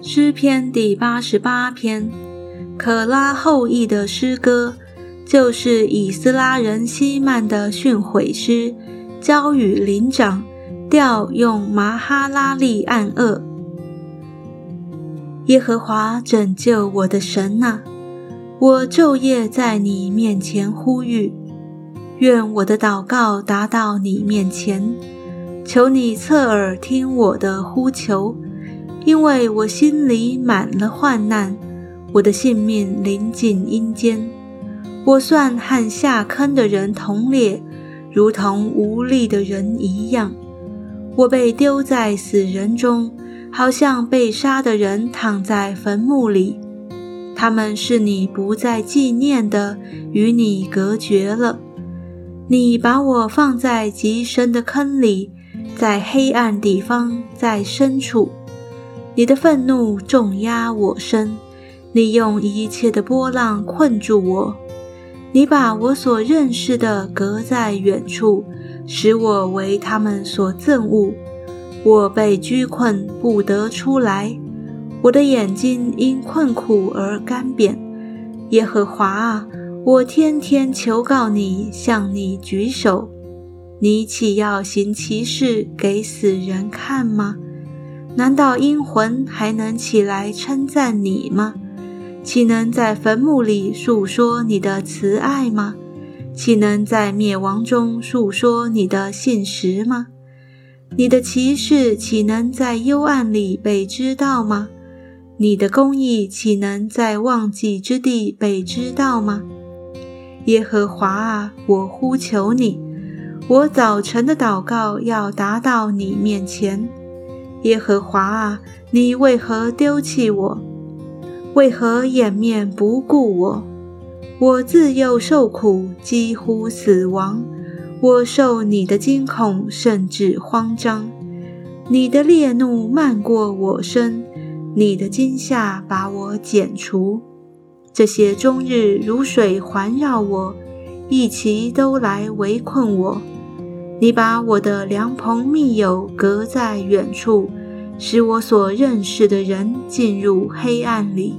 诗篇第八十八篇，可拉后裔的诗歌，就是以斯拉人希曼的训诲诗，交与灵长，调用麻哈拉利暗恶。耶和华拯救我的神呐，我昼夜在你面前呼吁，愿我的祷告达到你面前，求你侧耳听我的呼求。因为我心里满了患难，我的性命临近阴间，我算和下坑的人同列，如同无力的人一样。我被丢在死人中，好像被杀的人躺在坟墓里。他们是你不再纪念的，与你隔绝了。你把我放在极深的坑里，在黑暗地方，在深处。你的愤怒重压我身，你用一切的波浪困住我，你把我所认识的隔在远处，使我为他们所憎恶。我被拘困不得出来，我的眼睛因困苦而干瘪。耶和华啊，我天天求告你，向你举手，你岂要行奇事给死人看吗？难道阴魂还能起来称赞你吗？岂能在坟墓里诉说你的慈爱吗？岂能在灭亡中诉说你的信实吗？你的骑士岂能在幽暗里被知道吗？你的公义岂能在忘记之地被知道吗？耶和华啊，我呼求你，我早晨的祷告要达到你面前。耶和华啊，你为何丢弃我？为何掩面不顾我？我自幼受苦，几乎死亡。我受你的惊恐，甚至慌张。你的烈怒漫过我身，你的惊吓把我剪除。这些终日如水环绕我，一齐都来围困我。你把我的良朋密友隔在远处，使我所认识的人进入黑暗里。